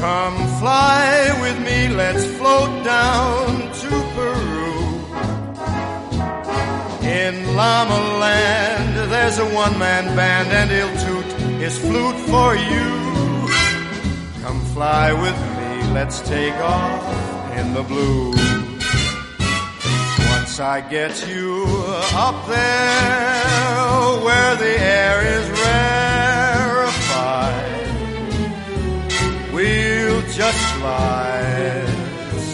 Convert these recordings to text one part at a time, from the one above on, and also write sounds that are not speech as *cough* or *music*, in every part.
Come fly with me, let's float down to Peru. In Llama Land, there's a one-man band and he'll toot his flute for you. Come fly with me, let's take off in the blue. Once I get you up there where the air is rarefied, just slide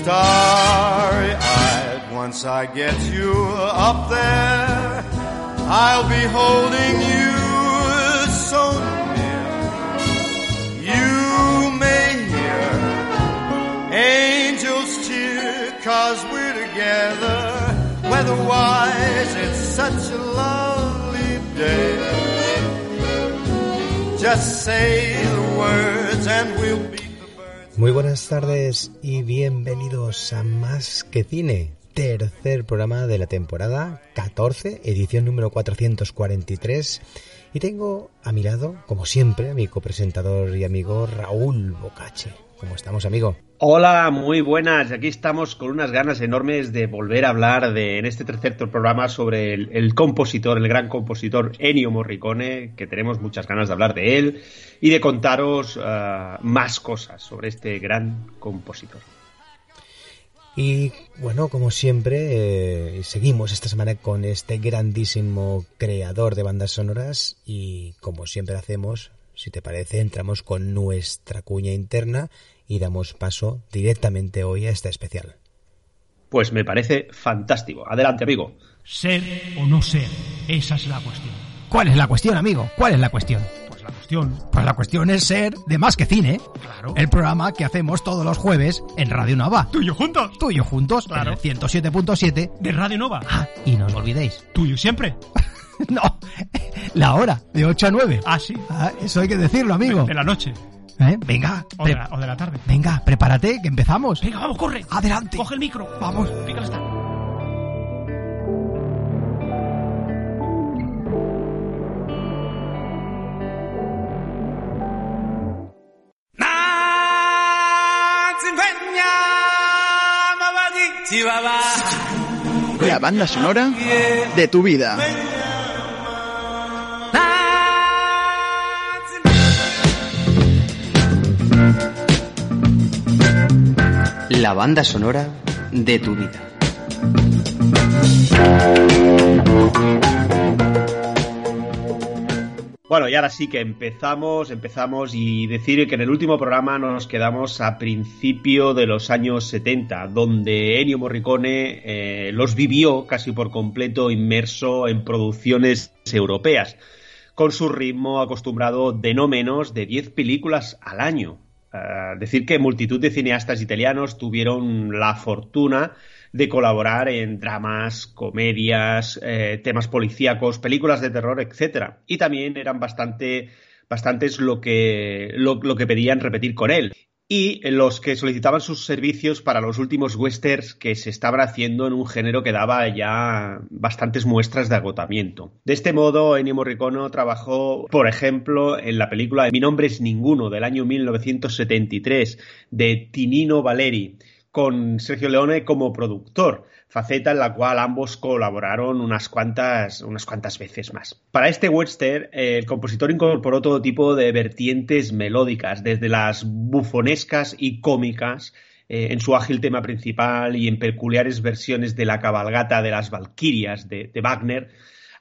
starry-eyed. Once I get you up there, I'll be holding you so near. You may hear angels cheer, cause we're together. Weatherwise, it's such a lovely day. Just say the words and we'll birds. Muy buenas tardes y bienvenidos a Más que Cine, tercer programa de la temporada 14, edición número 443. Y tengo a mi lado, como siempre, a mi copresentador y amigo Raúl Bocache. ¿Cómo estamos, amigo? Hola, muy buenas. Aquí estamos con unas ganas enormes de volver a hablar de, en este tercer programa sobre el, compositor, el gran compositor Ennio Morricone, que tenemos muchas ganas de hablar de él y de contaros uh, más cosas sobre este gran compositor. Y bueno, como siempre, eh, seguimos esta semana con este grandísimo creador de bandas sonoras y como siempre hacemos, si te parece, entramos con nuestra cuña interna y damos paso directamente hoy a este especial. Pues me parece fantástico. Adelante, amigo. Ser o no ser, esa es la cuestión. ¿Cuál es la cuestión, amigo? ¿Cuál es la cuestión? Pues la cuestión. Pues la cuestión es ser de más que cine. Claro. El programa que hacemos todos los jueves en Radio Nova. Tú y yo juntos. Tú y yo juntos. Claro. En el 107.7 De Radio Nova. Ah, y no os olvidéis. Tú y yo siempre. *laughs* no, *laughs* la hora, de 8 a 9. Ah, sí. Ah, eso hay que decirlo, amigo. De la noche. ¿Eh? Venga. O de, la, o de la tarde. Venga, prepárate, que empezamos. Venga, vamos, corre. Adelante. Coge el micro. Vamos. Fíjate está. La banda sonora de tu vida. La banda sonora de tu vida. Bueno, y ahora sí que empezamos, empezamos y decir que en el último programa nos quedamos a principio de los años 70, donde Ennio Morricone eh, los vivió casi por completo inmerso en producciones europeas, con su ritmo acostumbrado de no menos de 10 películas al año. Uh, decir que multitud de cineastas italianos tuvieron la fortuna de colaborar en dramas, comedias, eh, temas policíacos, películas de terror, etcétera. Y también eran bastante, bastantes lo que, lo que pedían repetir con él. Y los que solicitaban sus servicios para los últimos westerns que se estaban haciendo en un género que daba ya bastantes muestras de agotamiento. De este modo, Ennio Morricone trabajó, por ejemplo, en la película Mi nombre es ninguno del año 1973 de Tinino Valeri, con Sergio Leone como productor, faceta en la cual ambos colaboraron unas cuantas, unas cuantas veces más. Para este western, el compositor incorporó todo tipo de vertientes melódicas, desde las bufonescas y cómicas, eh, en su ágil tema principal y en peculiares versiones de la cabalgata de las Valquirias de, de Wagner,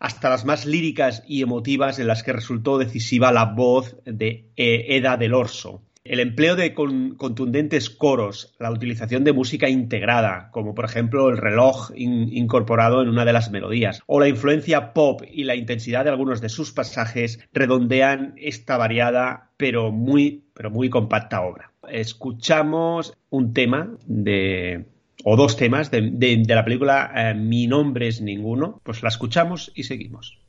hasta las más líricas y emotivas en las que resultó decisiva la voz de eh, Eda del Orso. El empleo de con, contundentes coros, la utilización de música integrada, como por ejemplo el reloj in, incorporado en una de las melodías, o la influencia pop y la intensidad de algunos de sus pasajes redondean esta variada pero muy, pero muy compacta obra. Escuchamos un tema de o dos temas de, de, de la película eh, Mi nombre es ninguno, pues la escuchamos y seguimos.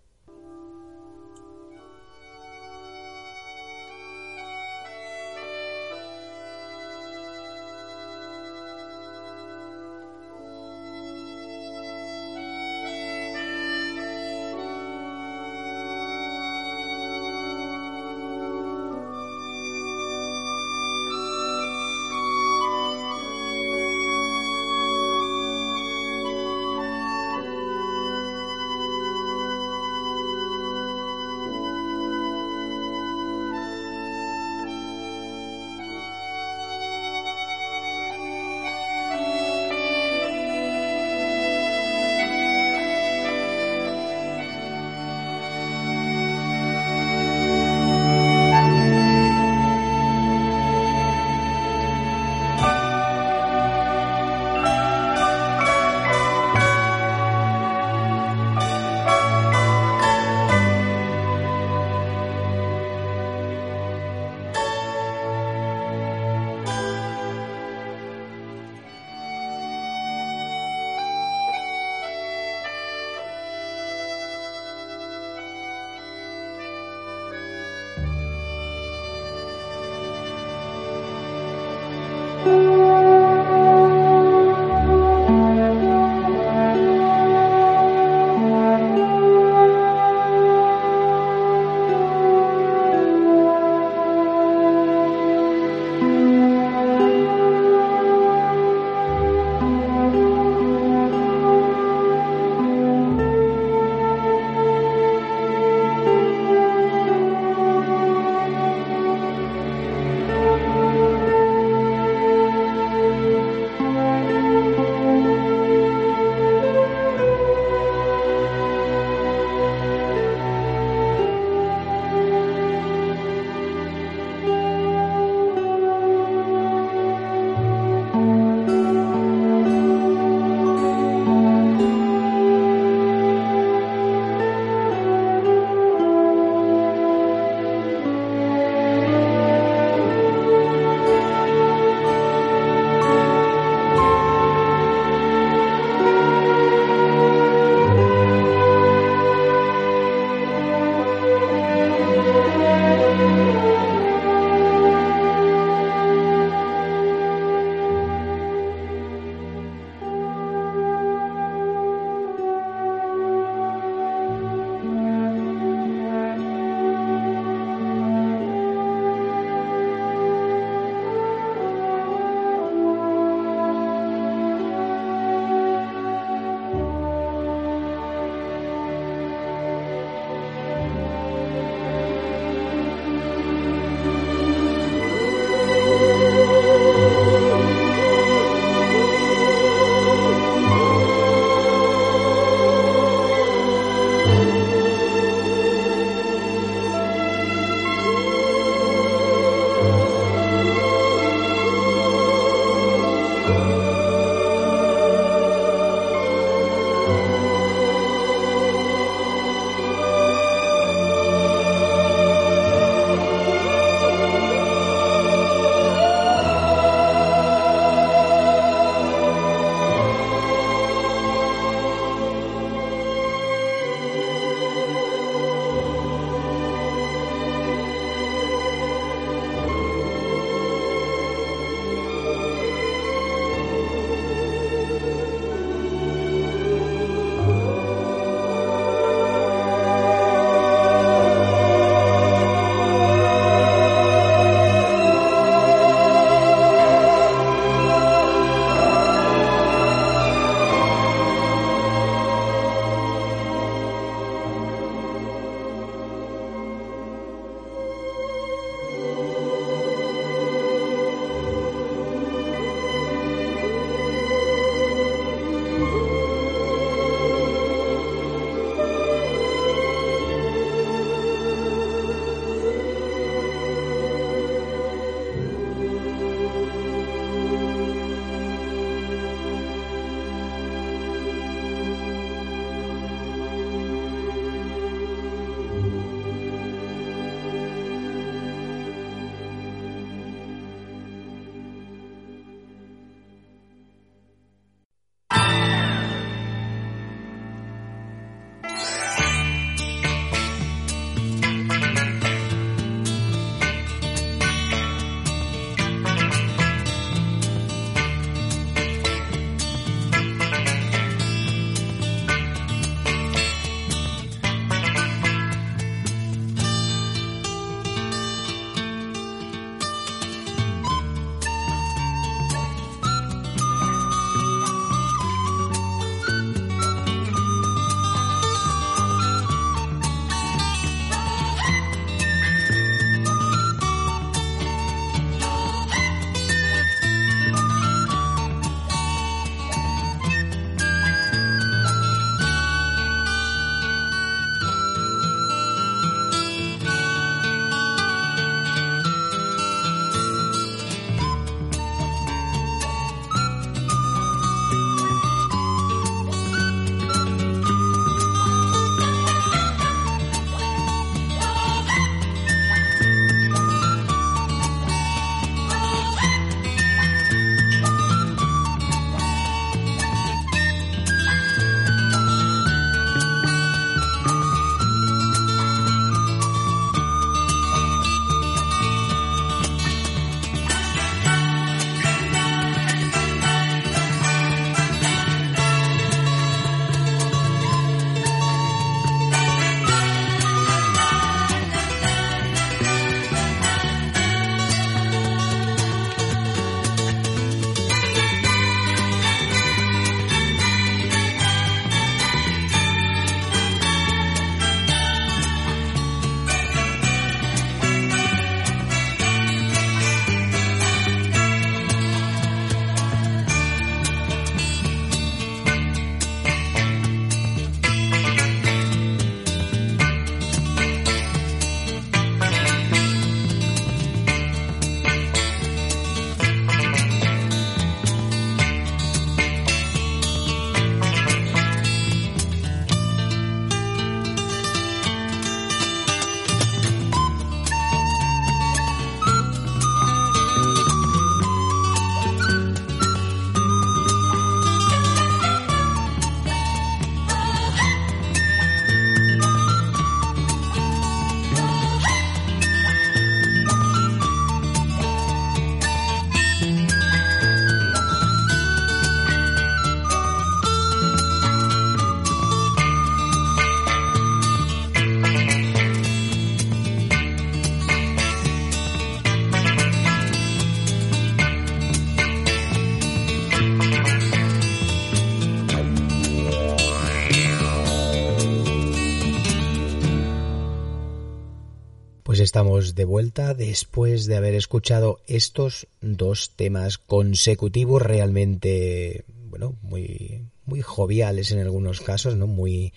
Estamos de vuelta después de haber escuchado estos dos temas consecutivos realmente, bueno, muy, muy joviales en algunos casos, ¿no? Muy,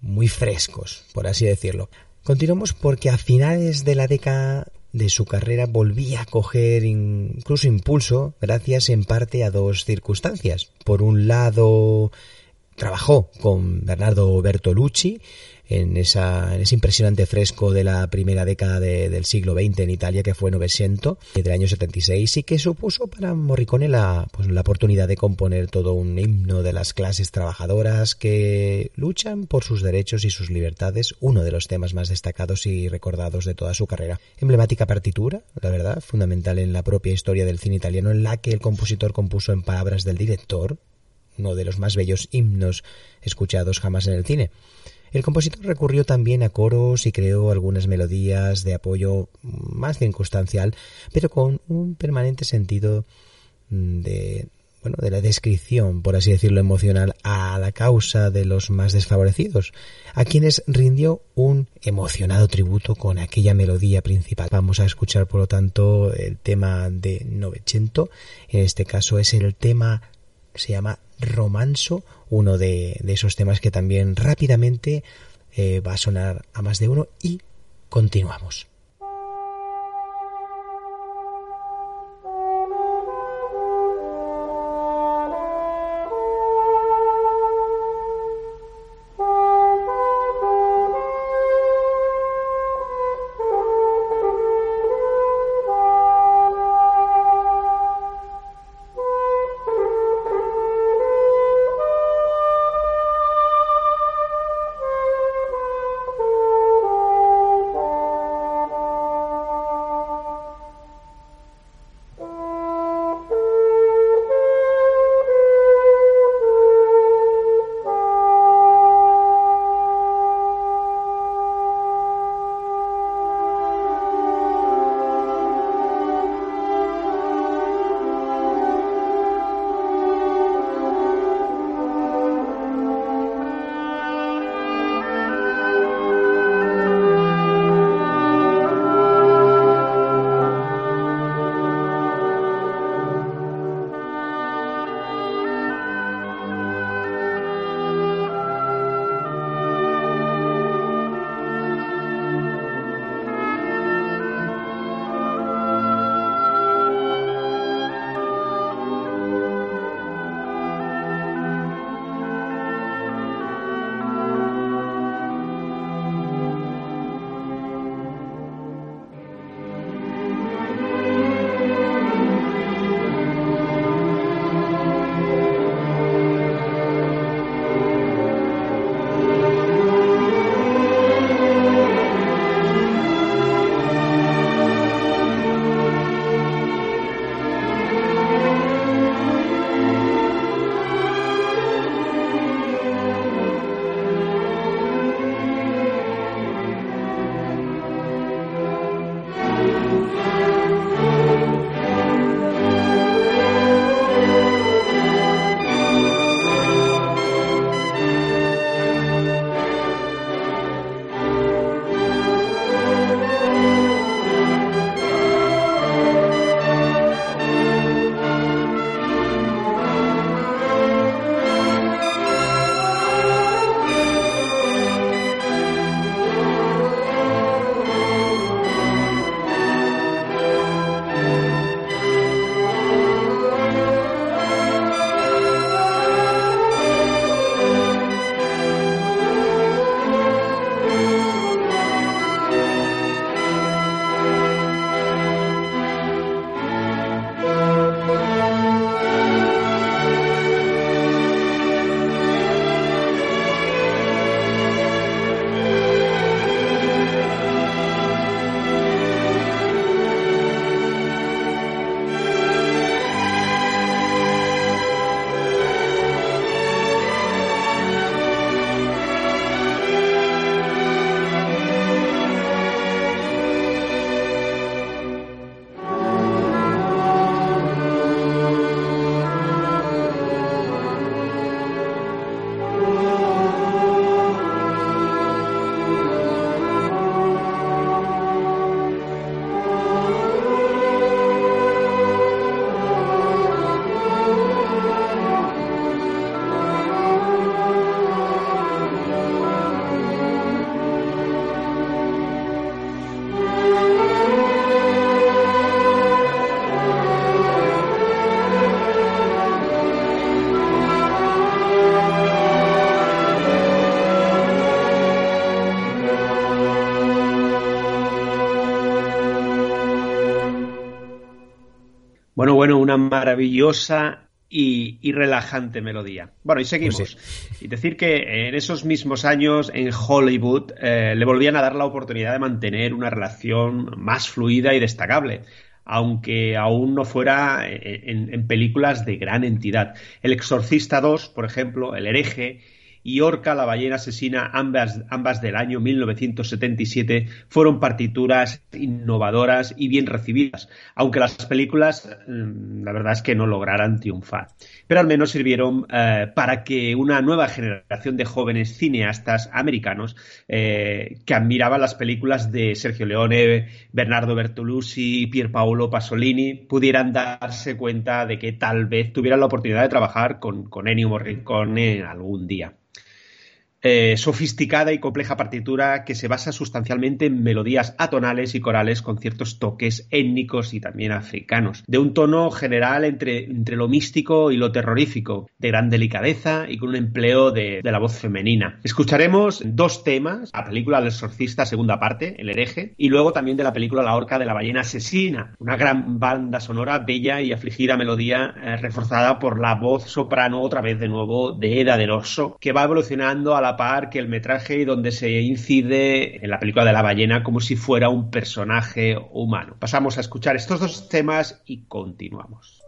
muy frescos, por así decirlo. Continuamos porque a finales de la década de su carrera volvía a coger incluso impulso gracias en parte a dos circunstancias. Por un lado, trabajó con Bernardo Bertolucci en, esa, en ese impresionante fresco de la primera década del siglo XX en Italia, que fue Novecento, del año 76, y que supuso para Morricone la, pues, la oportunidad de componer todo un himno de las clases trabajadoras que luchan por sus derechos y sus libertades, uno de los temas más destacados y recordados de toda su carrera. Emblemática partitura, la verdad, fundamental en la propia historia del cine italiano, en la que el compositor compuso en palabras del director, uno de los más bellos himnos escuchados jamás en el cine. El compositor recurrió también a coros y creó algunas melodías de apoyo más circunstancial, pero con un permanente sentido mm, de bueno, de la descripción, por así decirlo, emocional a la causa de los más desfavorecidos, a quienes rindió un emocionado tributo con aquella melodía principal. Vamos a escuchar, por lo tanto, el tema de Novecento. En este caso es el tema se llama Romanso, uno de, esos temas que también rápidamente eh, va a sonar a más de uno y continuamos. Maravillosa y, relajante melodía. Bueno, y seguimos. Pues y decir que en esos mismos años en Hollywood eh, le volvían a dar la oportunidad de mantener una relación más fluida y destacable aunque aún no fuera en, en, películas de gran entidad. El Exorcista 2, por ejemplo, El hereje y Orca, la ballena asesina, ambas, ambas del año 1977, fueron partituras innovadoras y bien recibidas, aunque las películas, mm, la verdad es que no lograran triunfar. Pero al menos sirvieron eh, para que una nueva generación de jóvenes cineastas americanos eh, que admiraban las películas de Sergio Leone, Bernardo Bertolucci, Pier Paolo Pasolini pudieran darse cuenta de que tal vez tuvieran la oportunidad de trabajar con, con Ennio Morricone algún día. Eh, sofisticada y compleja partitura que se basa sustancialmente en melodías atonales y corales con ciertos toques étnicos y también africanos, de un tono general entre, entre lo místico y lo terrorífico, de gran delicadeza y con un empleo de, la voz femenina. Escucharemos dos temas, la película El exorcista segunda parte, El hereje, y luego también de la película La horca de la ballena asesina, una gran banda sonora, bella y afligida melodía eh, reforzada por la voz soprano otra vez de nuevo de Eda del Oso, que va evolucionando a la que el metraje y donde se incide en la película de la ballena como si fuera un personaje humano. Pasamos a escuchar estos dos temas y continuamos.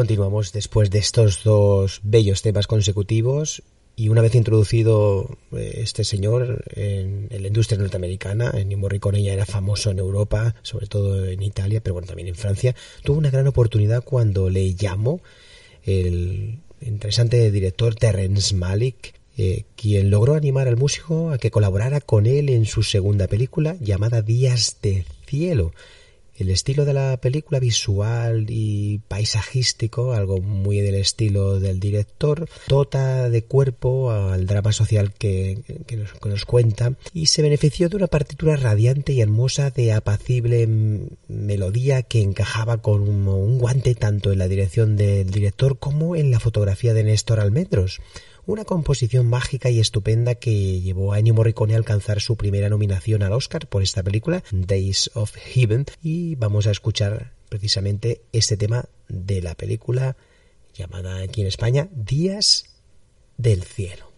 Continuamos después de estos dos bellos temas consecutivos y una vez introducido eh, este señor en, la industria norteamericana, Ennio Morricone ya era famoso en Europa, sobre todo en Italia, pero bueno, también en Francia, tuvo una gran oportunidad cuando le llamó el interesante director Terrence Malick, eh, quien logró animar al músico a que colaborara con él en su segunda película llamada Días de Cielo, el estilo de la película visual y paisajístico, algo muy del estilo del director, dota de cuerpo al drama social que, nos, cuenta y se benefició de una partitura radiante y hermosa de apacible melodía que encajaba con un, un guante tanto en la dirección del director como en la fotografía de Néstor Almendros una composición mágica y estupenda que llevó a Ennio Morricone a alcanzar su primera nominación al Oscar por esta película, Days of Heaven, y vamos a escuchar precisamente este tema de la película llamada aquí en España Días del Cielo.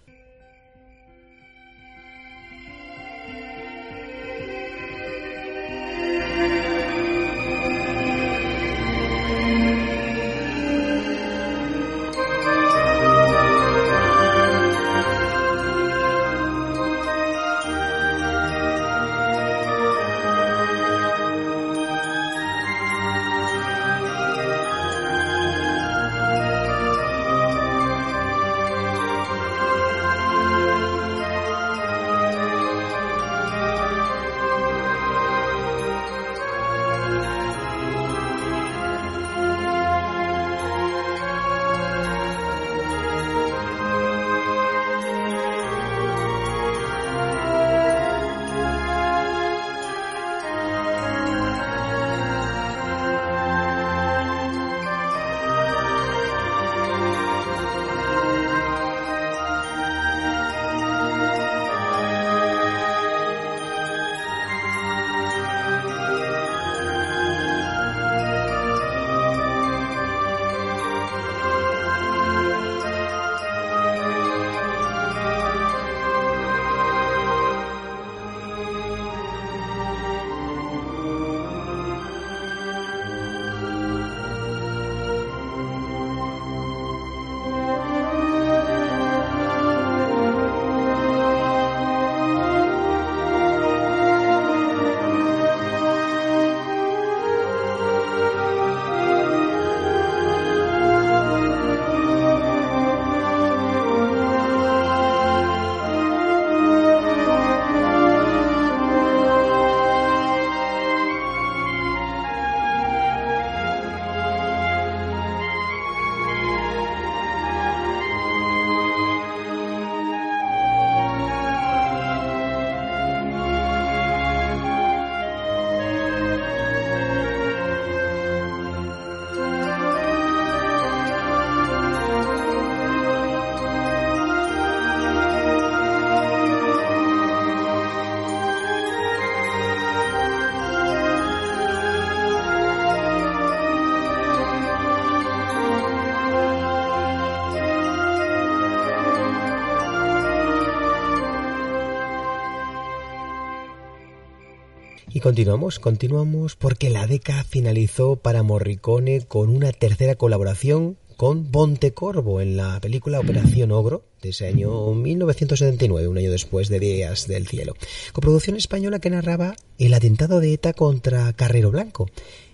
Continuamos, continuamos porque la década finalizó para Morricone con una tercera colaboración con Pontecorvo en la película Operación Ogro de ese año 1979, un año después de Días del Cielo. Coproducción española que narraba el atentado de ETA contra Carrero Blanco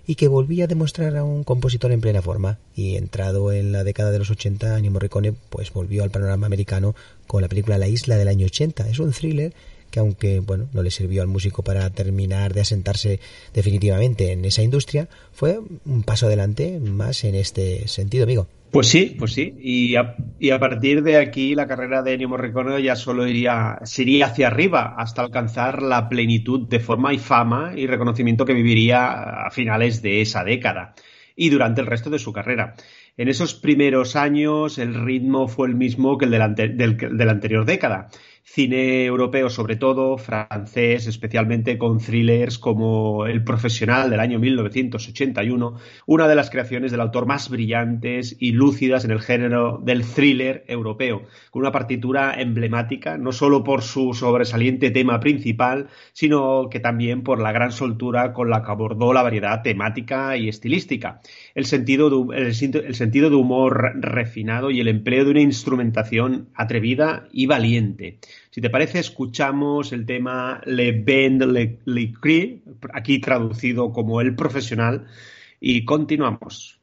y que volvía a demostrar a un compositor en plena forma. Y entrado en la década de los 80, Ennio Morricone pues volvió al panorama americano con la película La Isla del año 80. Es un thriller que aunque bueno no le sirvió al músico para terminar de asentarse definitivamente en esa industria, fue un paso adelante más en este sentido, amigo. Pues sí, pues sí. Y a, partir de aquí la carrera de Ennio Morricone ya solo iría, sería hacia arriba hasta alcanzar la plenitud de forma y fama y reconocimiento que viviría a finales de esa década y durante el resto de su carrera. En esos primeros años el ritmo fue el mismo que el de la, del, de la anterior década cine europeo sobre todo, francés, especialmente con thrillers como El Profesional del año 1981, una de las creaciones del autor más brillantes y lúcidas en el género del thriller europeo, con una partitura emblemática, no solo por su sobresaliente tema principal, sino que también por la gran soltura con la que abordó la variedad temática y estilística, el sentido de, el sentido de humor refinado y el empleo de una instrumentación atrevida y valiente. Si te parece, escuchamos el tema Le Bend Le, le aquí traducido como El Profesional, y continuamos.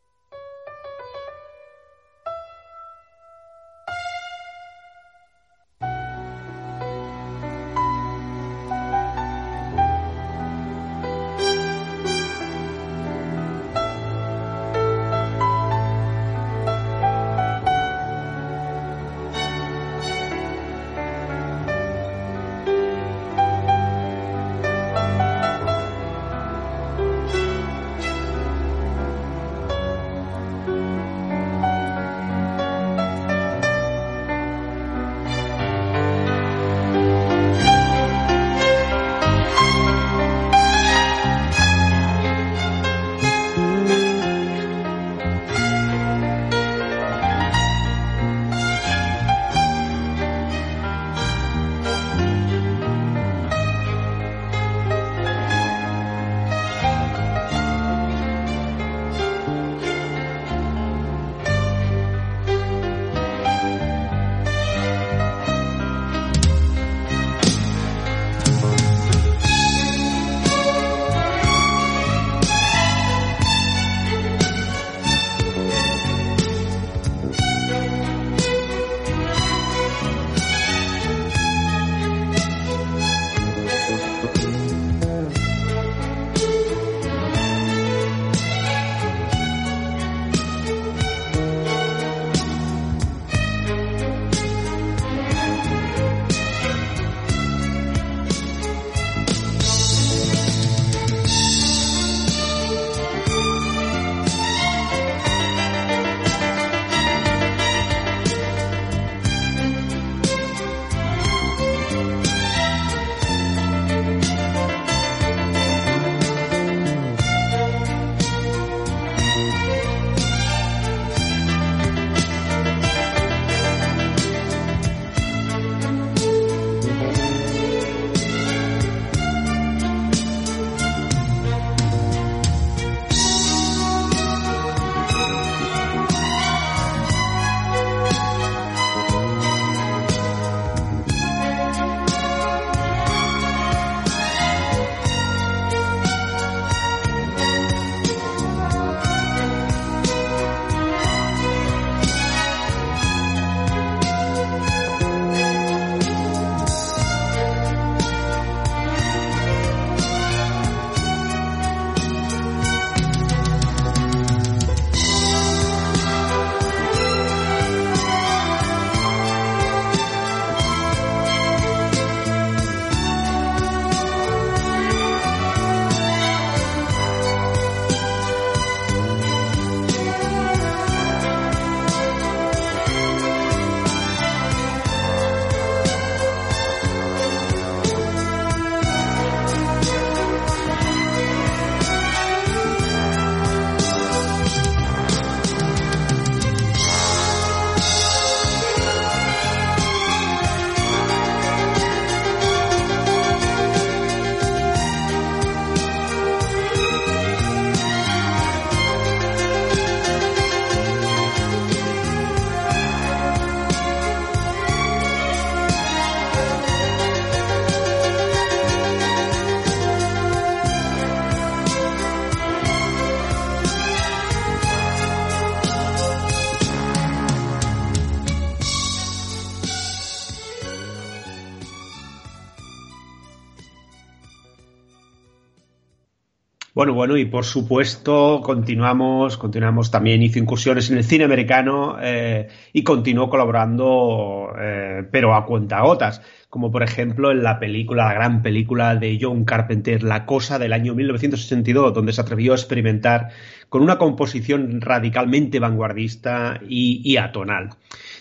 Bueno, bueno, y por supuesto continuamos, continuamos también, hizo incursiones en el cine americano eh, y continuó colaborando, eh, pero a cuentagotas, como por ejemplo en la película, la gran película de John Carpenter, La Cosa del año 1962, donde se atrevió a experimentar con una composición radicalmente vanguardista y, y atonal.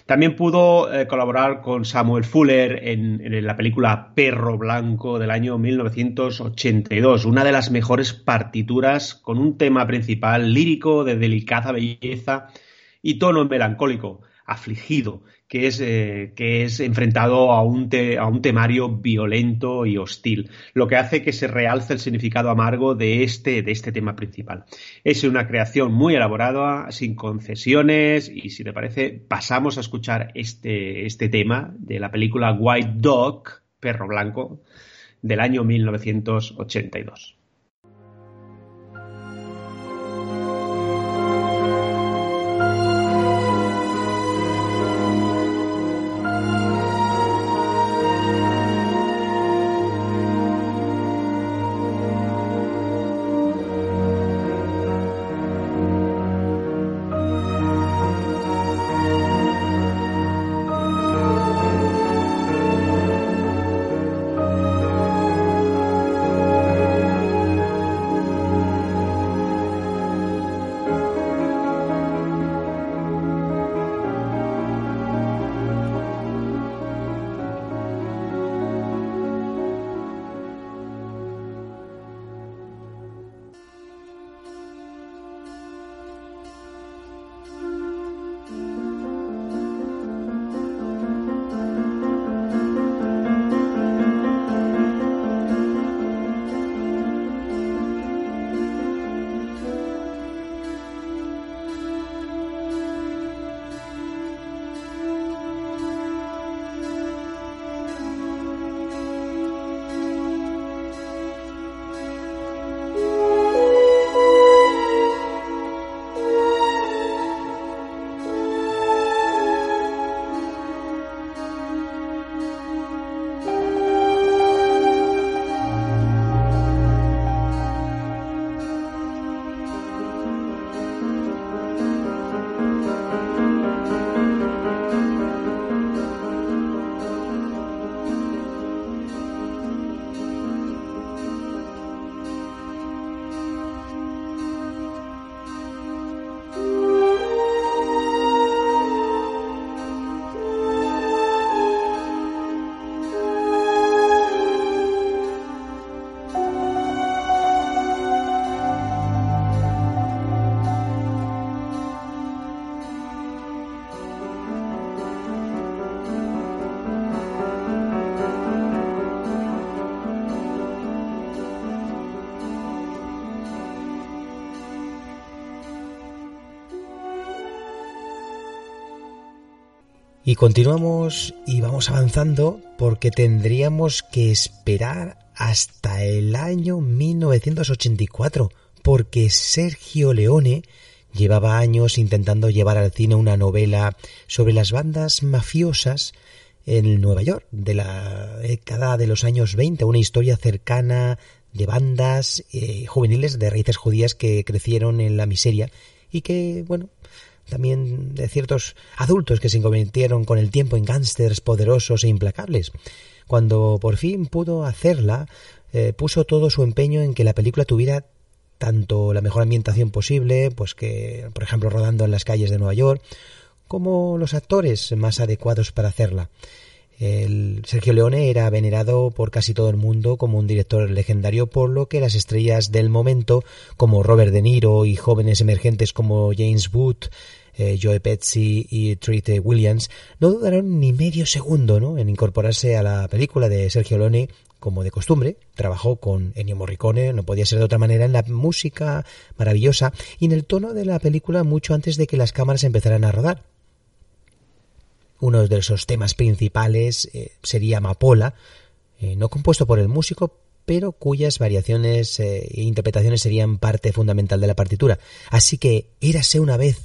También pudo eh, colaborar con Samuel Fuller en, en, la película Perro Blanco del año 1982, una de las mejores partituras con un tema principal lírico de delicada belleza y tono melancólico, afligido, que es, eh, que es enfrentado a un, a un temario violento y hostil, lo que hace que se realce el significado amargo de este, de este tema principal. Es una creación muy elaborada, sin concesiones, y si te parece, pasamos a escuchar este, este tema de la película White Dog, Perro Blanco, del año 1982. Y continuamos y vamos avanzando porque tendríamos que esperar hasta el año 1984, porque Sergio Leone llevaba años intentando llevar al cine una novela sobre las bandas mafiosas en Nueva York de la década de los años 20, una historia cercana de bandas eh, juveniles de raíces judías que crecieron en la miseria y que, bueno, también de ciertos adultos que se convirtieron con el tiempo en gángsters poderosos e implacables. Cuando por fin pudo hacerla, eh, puso todo su empeño en que la película tuviera tanto la mejor ambientación posible, pues que, por ejemplo, rodando en las calles de Nueva York, como los actores más adecuados para hacerla. El Sergio Leone era venerado por casi todo el mundo como un director legendario, por lo que las estrellas del momento, como Robert De Niro y jóvenes emergentes como James Wood, eh, Joe Pesci y Treat Williams, no dudaron ni medio segundo ¿no? en incorporarse a la película de Sergio Leone como de costumbre, trabajó con Ennio Morricone, no podía ser de otra manera, en la música maravillosa y en el tono de la película mucho antes de que las cámaras empezaran a rodar. Uno de esos temas principales eh, sería Amapola, eh, no compuesto por el músico, pero cuyas variaciones eh, e interpretaciones serían parte fundamental de la partitura. Así que Érase una vez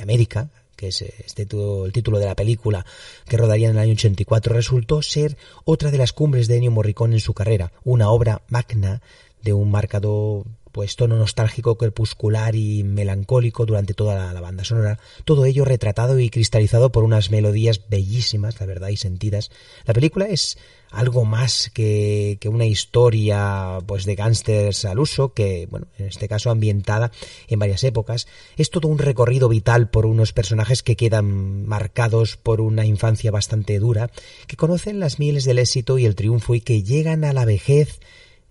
América, que es este, el título de la película que rodaría en el año 84, resultó ser otra de las cumbres de Ennio Morricone en su carrera, una obra magna de un marcado pues tono nostálgico, crepuscular y melancólico durante toda la, banda sonora, todo ello retratado y cristalizado por unas melodías bellísimas, la verdad, y sentidas. La película es algo más que, que una historia pues de gángsters al uso, que, bueno, en este caso ambientada en varias épocas. Es todo un recorrido vital por unos personajes que quedan marcados por una infancia bastante dura, que conocen las mieles del éxito y el triunfo y que llegan a la vejez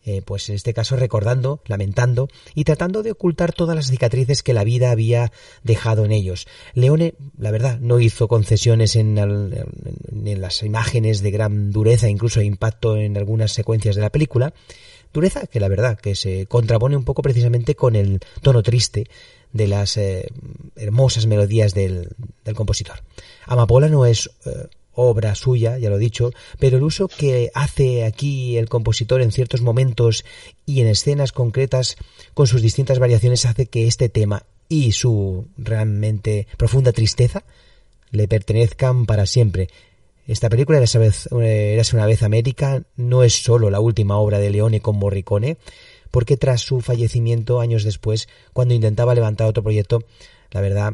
eh, pues en este caso recordando, lamentando y tratando de ocultar todas las cicatrices que la vida había dejado en ellos. Leone, la verdad, no hizo concesiones en, las imágenes de gran dureza, incluso impacto en algunas secuencias de la película. Dureza que la verdad que se contrapone un poco precisamente con el tono triste de las eh, hermosas melodías del, del, compositor. Amapola no es eh, obra suya, ya lo he dicho, pero el uso que hace aquí el compositor en ciertos momentos y en escenas concretas con sus distintas variaciones hace que este tema y su realmente profunda tristeza le pertenezcan para siempre. Esta película, era vez, una vez América, no es solo la última obra de Leone con Morricone, porque tras su fallecimiento años después, cuando intentaba levantar otro proyecto, la verdad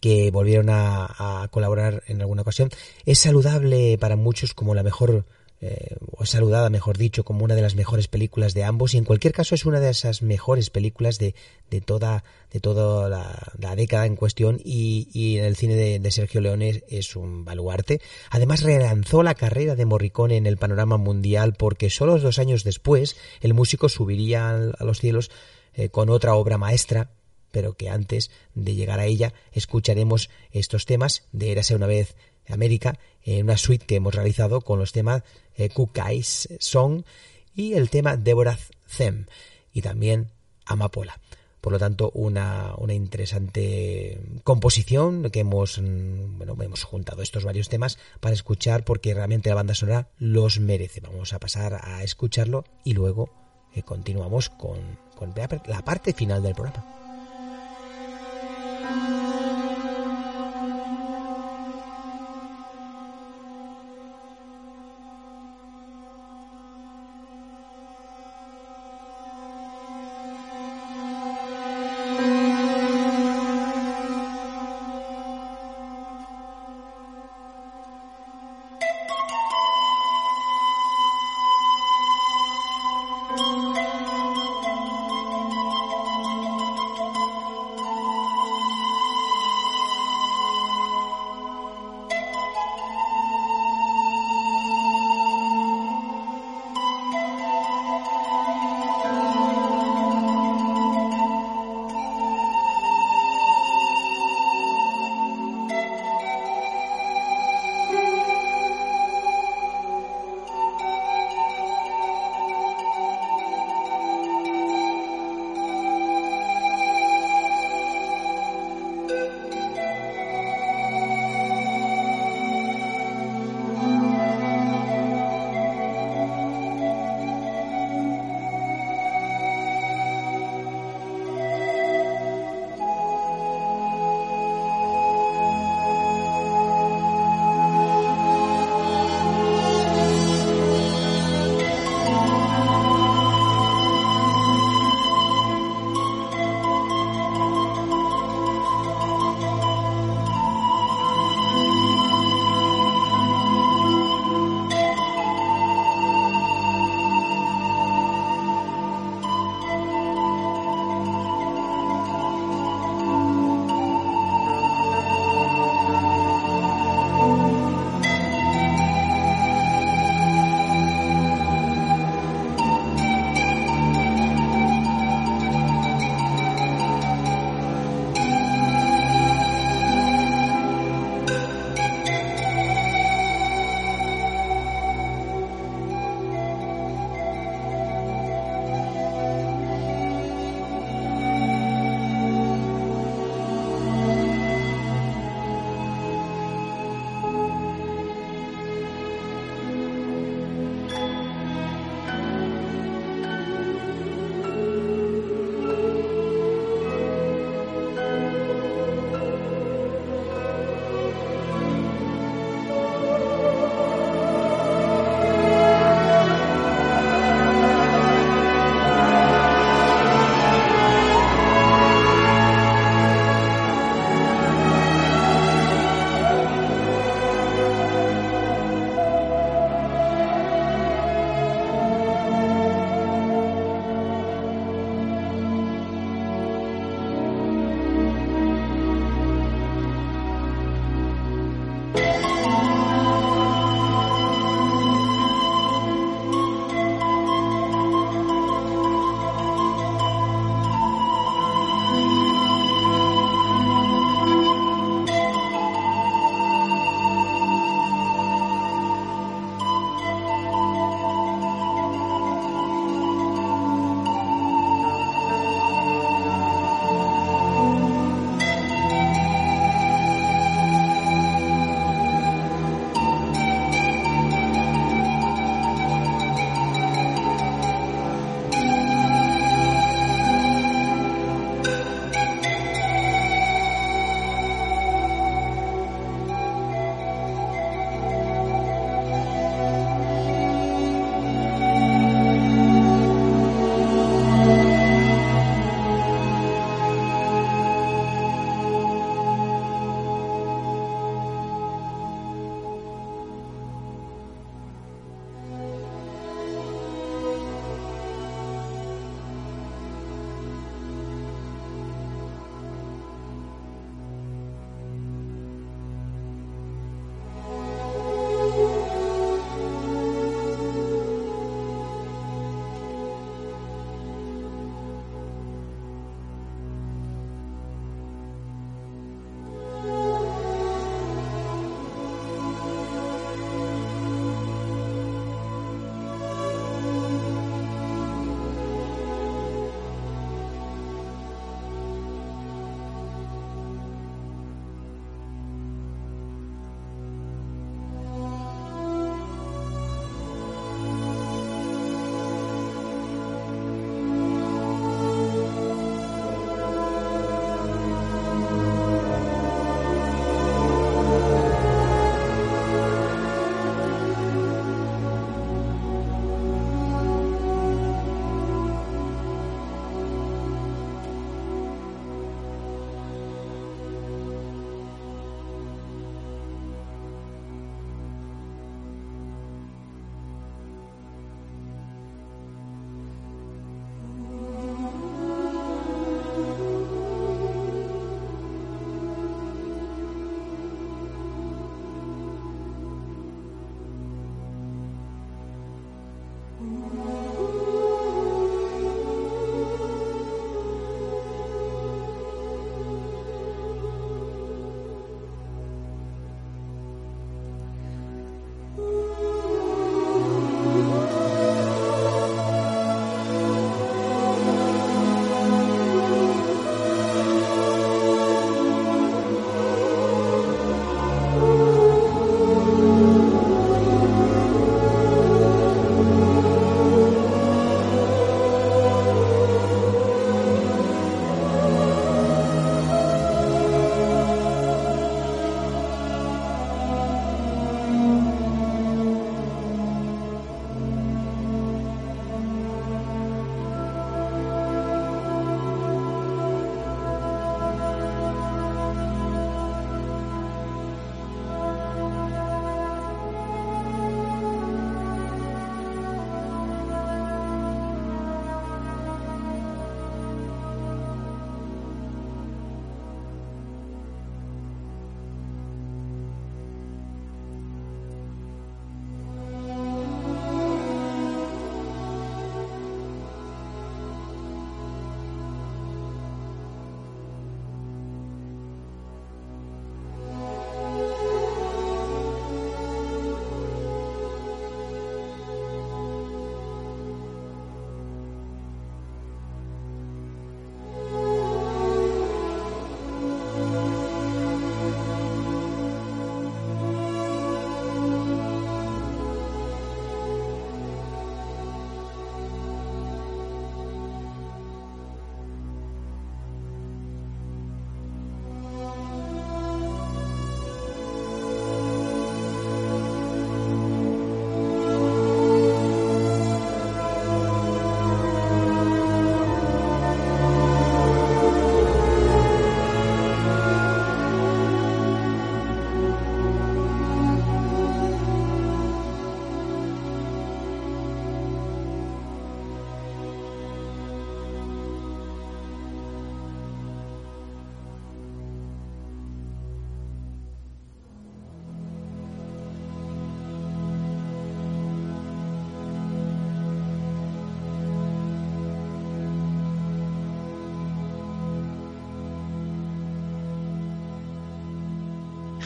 que volvieron a, colaborar en alguna ocasión. Es saludable para muchos como la mejor, eh, o saludada, mejor dicho, como una de las mejores películas de ambos y en cualquier caso es una de esas mejores películas de, de toda, de toda la, década en cuestión y, y en el cine de, Sergio Leone es un baluarte. Además relanzó la carrera de Morricone en el panorama mundial porque solo dos años después el músico subiría a los cielos eh, con otra obra maestra pero que antes de llegar a ella escucharemos estos temas de Érase una vez América en una suite que hemos realizado con los temas eh, Eyes Song y el tema Deborah Them y también Amapola. Por lo tanto, una, una interesante composición que hemos, mm, bueno, hemos juntado estos varios temas para escuchar porque realmente la banda sonora los merece. Vamos a pasar a escucharlo y luego eh, continuamos con, con la parte final del programa.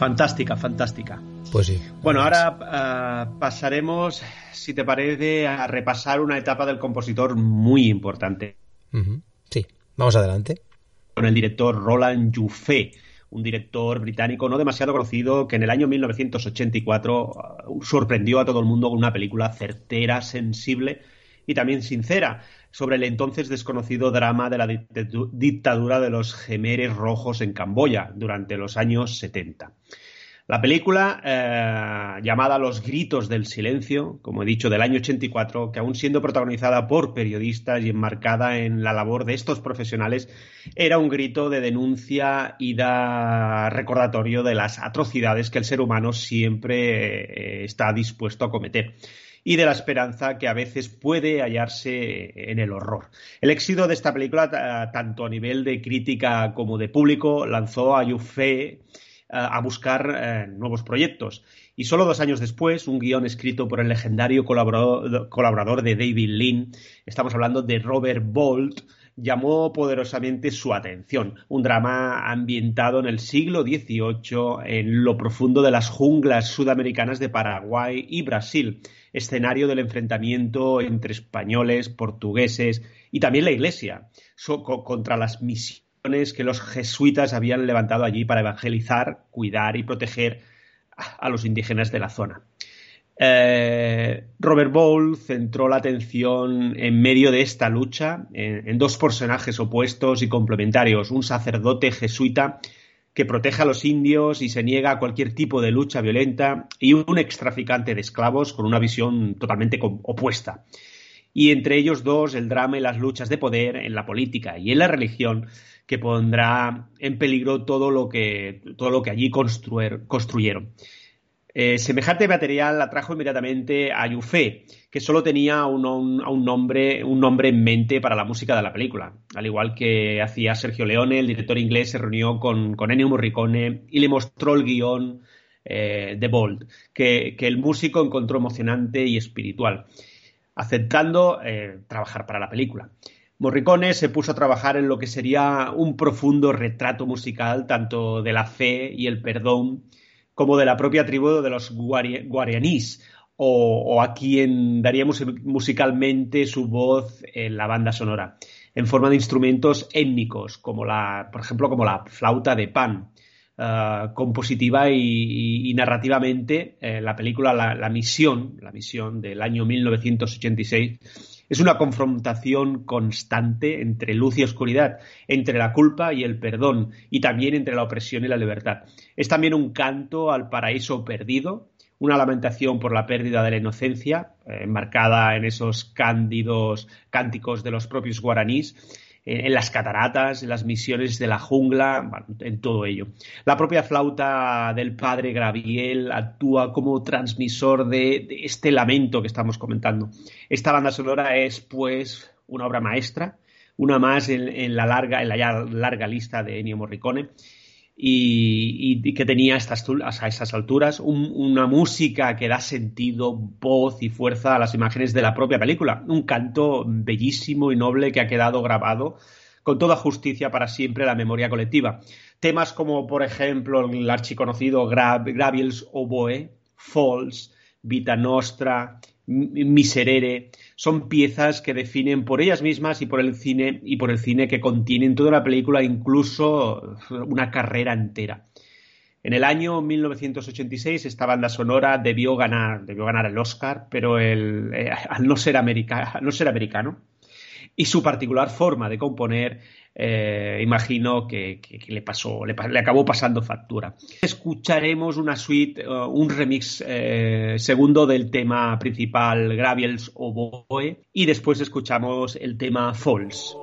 Fantástica, fantástica. Pues sí. Bueno, ahora uh, pasaremos, si te parece, a repasar una etapa del compositor muy importante. Uh -huh. Sí, vamos adelante. Con el director Roland Jouffe, un director británico no demasiado conocido que en el año 1984 uh, sorprendió a todo el mundo con una película certera, sensible y también sincera sobre el entonces desconocido drama de la dictadura de los gemeres rojos en Camboya durante los años 70. La película, eh, llamada Los Gritos del Silencio, como he dicho, del año 84, que aún siendo protagonizada por periodistas y enmarcada en la labor de estos profesionales, era un grito de denuncia y de recordatorio de las atrocidades que el ser humano siempre eh, está dispuesto a cometer y de la esperanza que a veces puede hallarse en el horror. El éxito de esta película, tanto a nivel de crítica como de público, lanzó a Yuffé a buscar eh, nuevos proyectos. Y solo dos años después, un guion escrito por el legendario colaborador, colaborador de David Lean, estamos hablando de Robert Bolt, llamó poderosamente su atención. Un drama ambientado en el siglo XVIII, en lo profundo de las junglas sudamericanas de Paraguay y Brasil, escenario del enfrentamiento entre españoles, portugueses y también la Iglesia contra las misiones que los jesuitas habían levantado allí para evangelizar, cuidar y proteger a los indígenas de la zona. Eh, Robert Ball centró la atención en medio de esta lucha en, dos personajes opuestos y complementarios, un sacerdote jesuita que protege a los indios y se niega a cualquier tipo de lucha violenta y un extraficante de esclavos con una visión totalmente opuesta. Y entre ellos dos el drama y las luchas de poder en la política y en la religión que pondrá en peligro todo lo que, todo lo que allí construyeron. Eh, semejante material atrajo inmediatamente a Yufé, que solo tenía un, un, nombre, un nombre en mente para la música de la película. Al igual que hacía Sergio Leone, el director inglés se reunió con, con Ennio Morricone y le mostró el guion eh, de Bold, que, que, el músico encontró emocionante y espiritual. aceptando eh, trabajar para la película. Morricone se puso a trabajar en lo que sería un profundo retrato musical tanto de la fe y el perdón como de la propia tribu de los guarianís, o, a quien daríamos musicalmente su voz en la banda sonora, en forma de instrumentos étnicos, como la, por ejemplo, como la flauta de pan. Eh, compositiva y, narrativamente, eh, la película la, Misión, la Misión del año 1986, es una confrontación constante entre luz y oscuridad, entre la culpa y el perdón, y también entre la opresión y la libertad. Es también un canto al paraíso perdido, una lamentación por la pérdida de la inocencia, eh, enmarcada en esos cándidos cánticos de los propios guaraníes, en las cataratas, en las misiones de la jungla, en todo ello. La propia flauta del padre Graviel actúa como transmisor de, este lamento que estamos comentando. Esta banda sonora es, pues, una obra maestra, una más en, la larga, en la ya larga lista de Ennio Morricone y, que tenía estas, a esas alturas una música que da sentido, voz y fuerza a las imágenes de la propia película. Un canto bellísimo y noble que ha quedado grabado con toda justicia para siempre la memoria colectiva. Temas como, por ejemplo, el archiconocido Graviels Oboe, Falls, Vita Nostra, Miserere, son piezas que definen por ellas mismas y por el cine y por el cine que contienen toda la película, incluso una carrera entera. En el año 1986 esta banda sonora debió ganar, debió ganar el Oscar, pero el, eh, al, no ser al no ser americano y su particular forma de componer eh, imagino que, le pasó, le, acabó pasando factura. Escucharemos una suite, eh, un remix eh, segundo del tema principal Graviels Oboe y después escuchamos el tema Falls.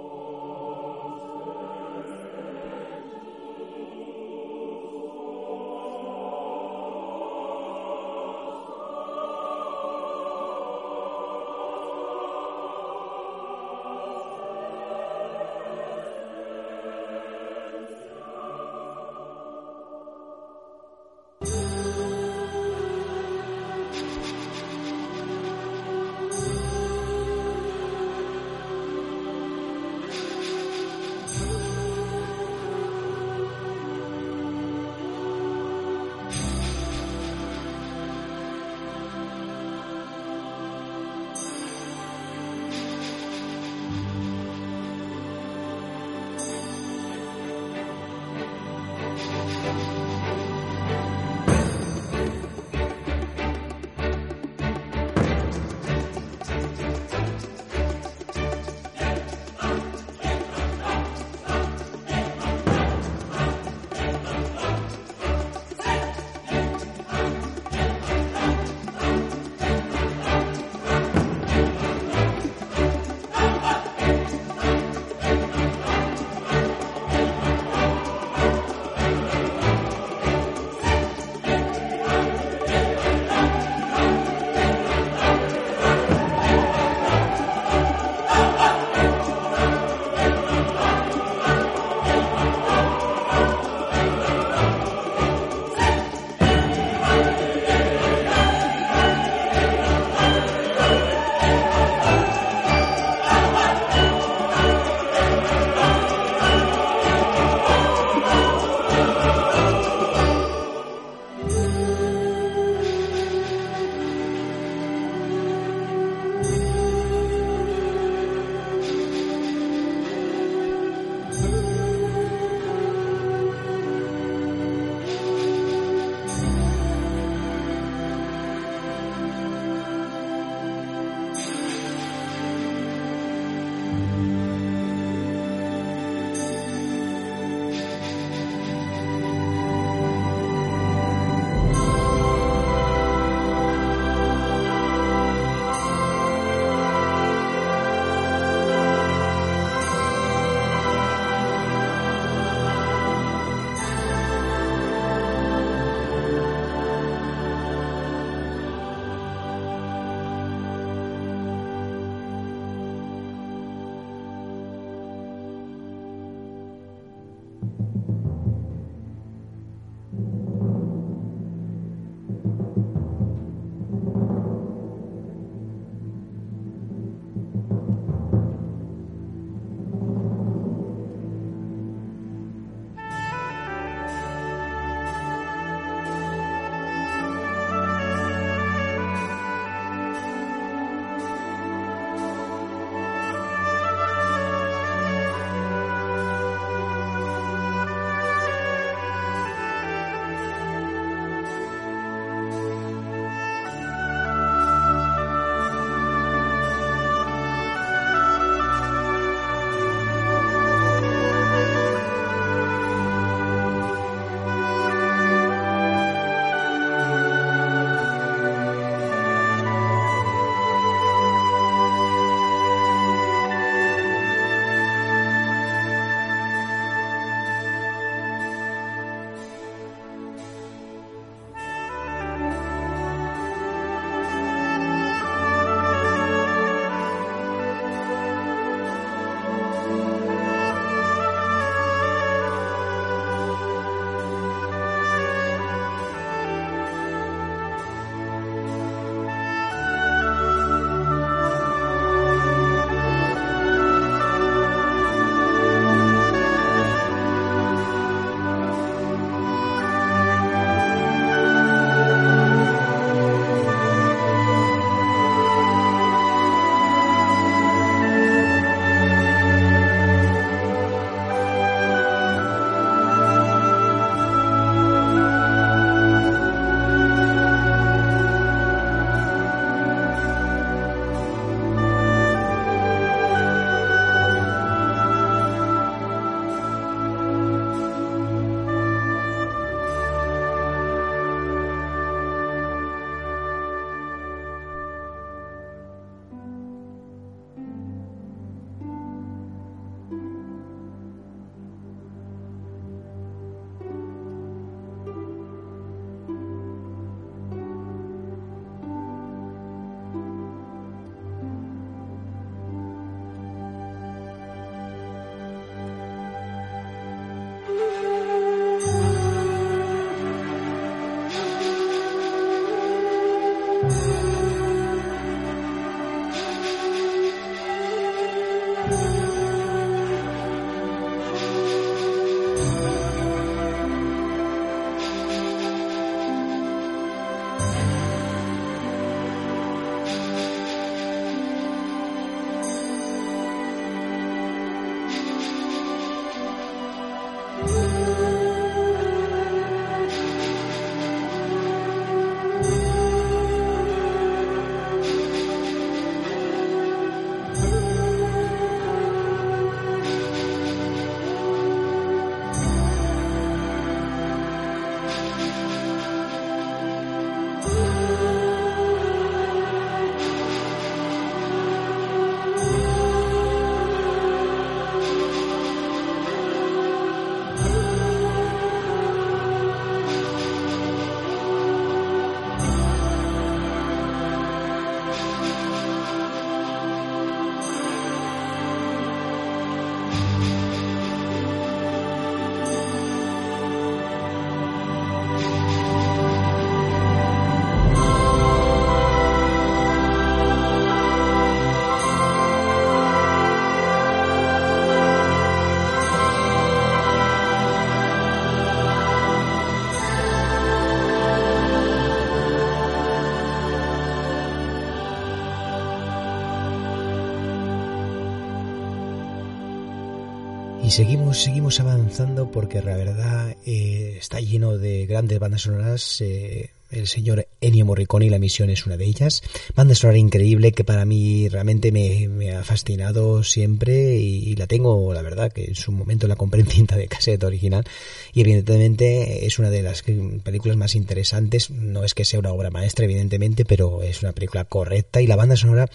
Seguimos, seguimos avanzando porque la verdad eh, está lleno de grandes bandas sonoras. Eh, el señor Ennio Morricone la misión es una de ellas. Banda sonora increíble que para mí realmente me, ha fascinado siempre y, la tengo, la verdad, que en su momento la compré en cinta de cassette original y evidentemente es una de las películas más interesantes. No es que sea una obra maestra, evidentemente, pero es una película correcta y la banda sonora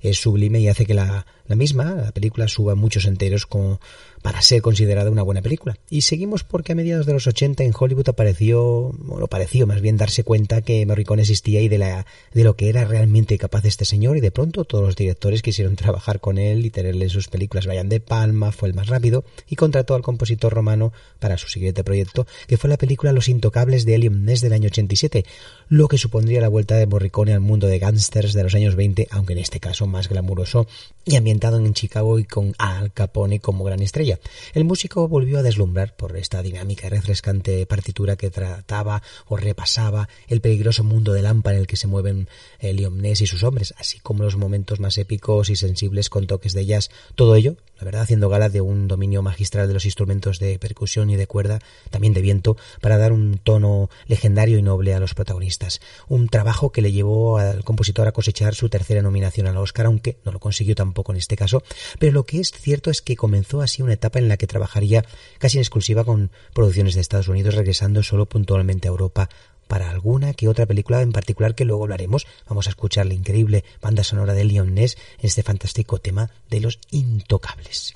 es sublime y hace que la, la misma, la película, suba muchos enteros como para ser considerada una buena película. Y seguimos porque a mediados de los 80 en Hollywood apareció, bueno, pareció más bien darse cuenta que Morricone existía y de, la, de lo que era realmente capaz este señor y de pronto todos los directores quisieron trabajar con él y tenerle en sus películas. Brian De Palma fue el más rápido y contrató al compositor romano para su siguiente proyecto, que fue la película Los Intocables de Elion Ness del año 87, lo que supondría la vuelta de Morricone al mundo de gángsters de los años 20, aunque en este caso más glamuroso y ambientado en Chicago y con Al Capone como gran estrella. El músico volvió a deslumbrar por esta dinámica y refrescante partitura que trataba o repasaba el peligroso mundo de Lampa en el que se mueven Ness y sus hombres, así como los momentos más épicos y sensibles con toques de jazz. Todo ello la verdad haciendo gala de un dominio magistral de los instrumentos de percusión y de cuerda, también de viento, para dar un tono legendario y noble a los protagonistas. Un trabajo que le llevó al compositor a cosechar su tercera nominación al Oscar, aunque no lo consiguió tampoco en este caso, pero lo que es cierto es que comenzó así una etapa en la que trabajaría casi en exclusiva con producciones de Estados Unidos, regresando solo puntualmente a Europa para alguna que otra película en particular que luego hablaremos. Vamos a escuchar la increíble banda sonora de Leon Ness este fantástico tema de los intocables.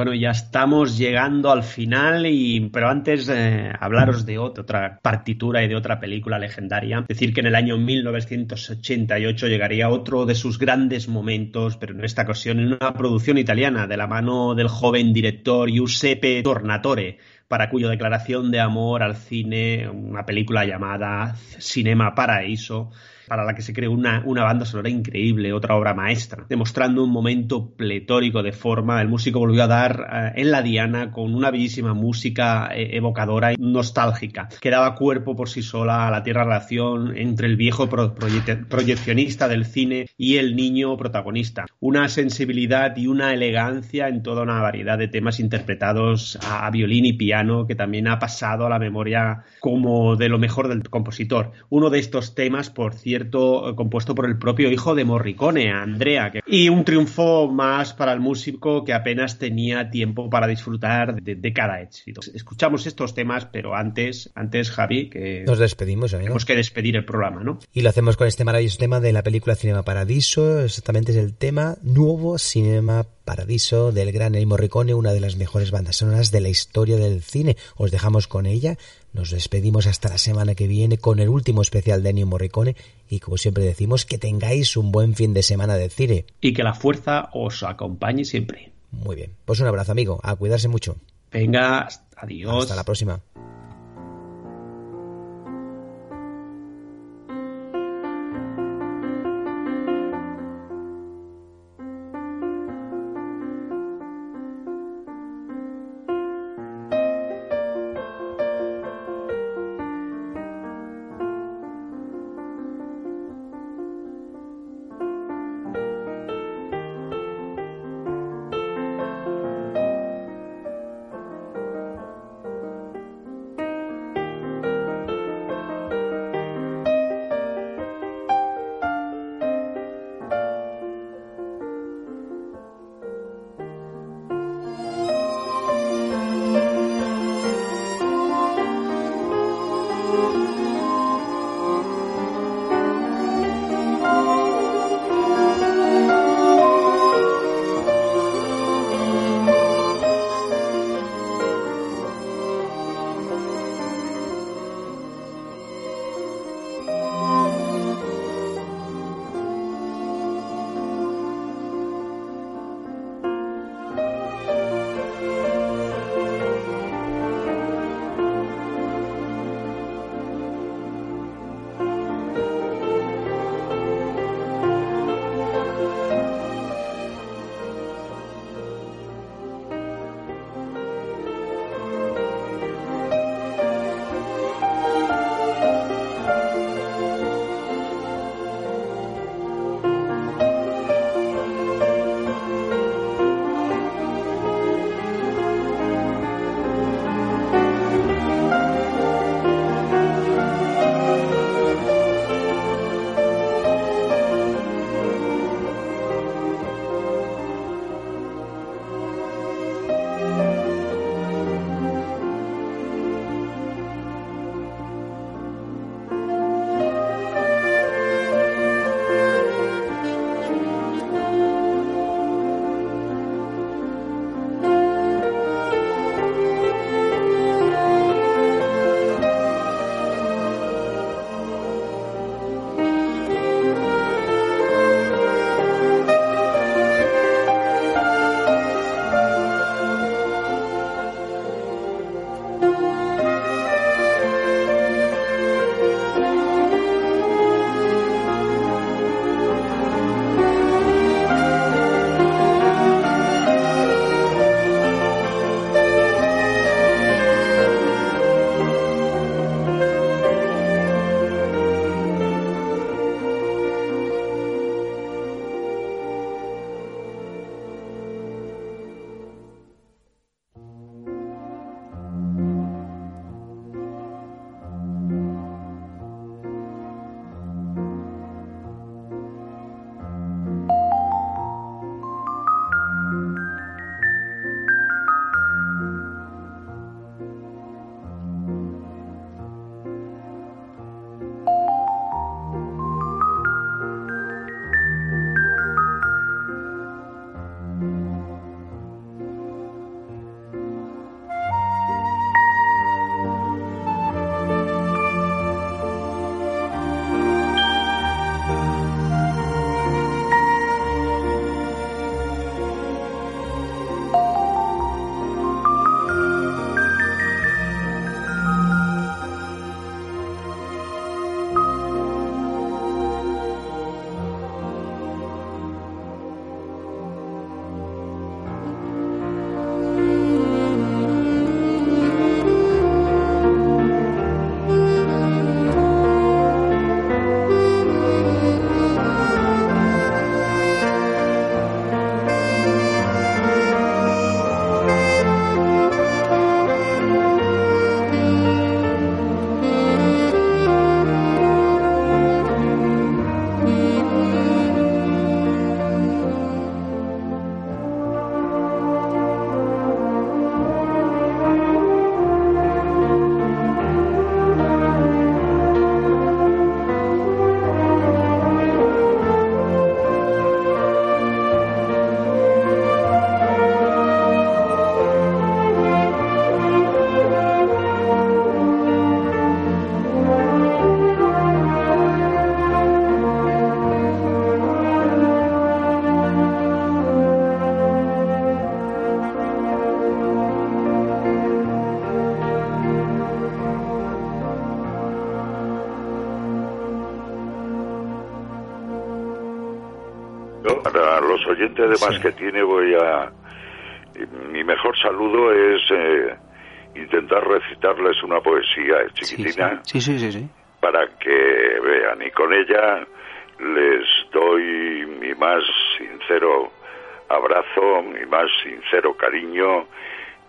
Bueno, ya estamos llegando al final, y, pero antes eh, hablaros de otra partitura y de otra película legendaria. Decir que en el año 1988 llegaría otro de sus grandes momentos, pero en esta ocasión en una producción italiana de la mano del joven director Giuseppe Tornatore, para cuya declaración de amor al cine, una película llamada Cinema Paraíso, para la que se creó una, una, banda sonora increíble, otra obra maestra, demostrando un momento pletórico de forma. El músico volvió a dar eh, en la diana con una bellísima música eh, evocadora y nostálgica, que daba cuerpo por sí sola a la tierra relación entre el viejo proyeccionista del cine y el niño protagonista. Una sensibilidad y una elegancia en toda una variedad de temas interpretados a, a violín y piano que también ha pasado a la memoria como de lo mejor del compositor. Uno de estos temas, por cierto, eh, compuesto por el propio hijo de Morricone, Andrea. Y un triunfo más para el músico que apenas tenía tiempo para disfrutar de, cada éxito. Escuchamos estos temas, pero antes, antes Javi, que nos despedimos. Tenemos que despedir el programa, ¿no? Y lo hacemos con este maravilloso tema de la película Cinema Paradiso. Exactamente es el tema Nuevo Cinema Paradiso del gran Ennio Morricone, una de las mejores bandas sonoras de la historia del cine. Os dejamos con ella. Nos despedimos hasta la semana que viene con el último especial de Ennio Morricone y como siempre decimos que tengáis un buen fin de semana de cine. Y que la fuerza os acompañe siempre. Muy bien. Pues un abrazo amigo. A cuidarse mucho. Venga, adiós. Hasta la próxima. Los oyentes de más que tiene voy a... Mi mejor saludo es eh, intentar recitarles una poesía chiquitina. Sí, sí, sí, sí. Para que vean. Y con ella les doy mi más sincero abrazo, mi más sincero cariño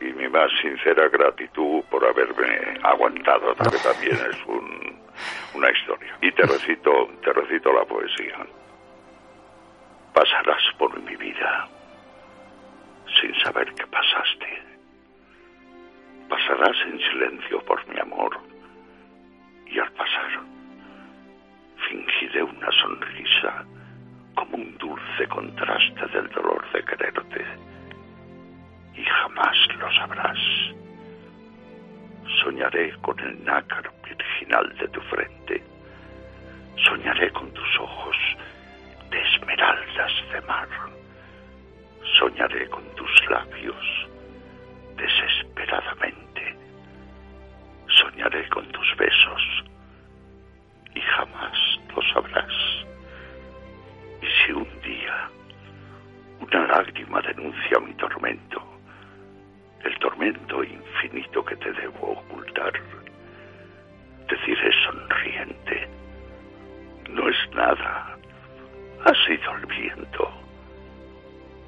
y mi más sincera gratitud por haberme aguantado, que también es un, una historia. Y te recito, te recito la poesía. Pasarás por mi vida sin saber que pasaste. Pasarás en silencio por mi amor y al pasar fingiré una sonrisa como un dulce contraste del dolor de quererte y jamás lo sabrás. Soñaré con el nácar virginal de tu frente. Soñaré con tus ojos de esmeraldas de mar. Soñaré con tus labios desesperadamente. Soñaré con tus besos y jamás lo sabrás. Y si un día una lágrima denuncia mi tormento, el tormento infinito que te debo ocultar, deciré sonriente, no es nada, ha sido el viento,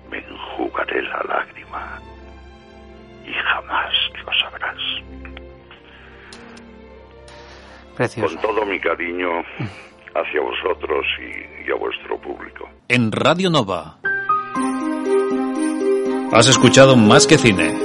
me enjugaré la lágrima y jamás lo sabrás. Precioso. Con todo mi cariño hacia vosotros y, y a vuestro público. En Radio Nova. Has escuchado más que cine.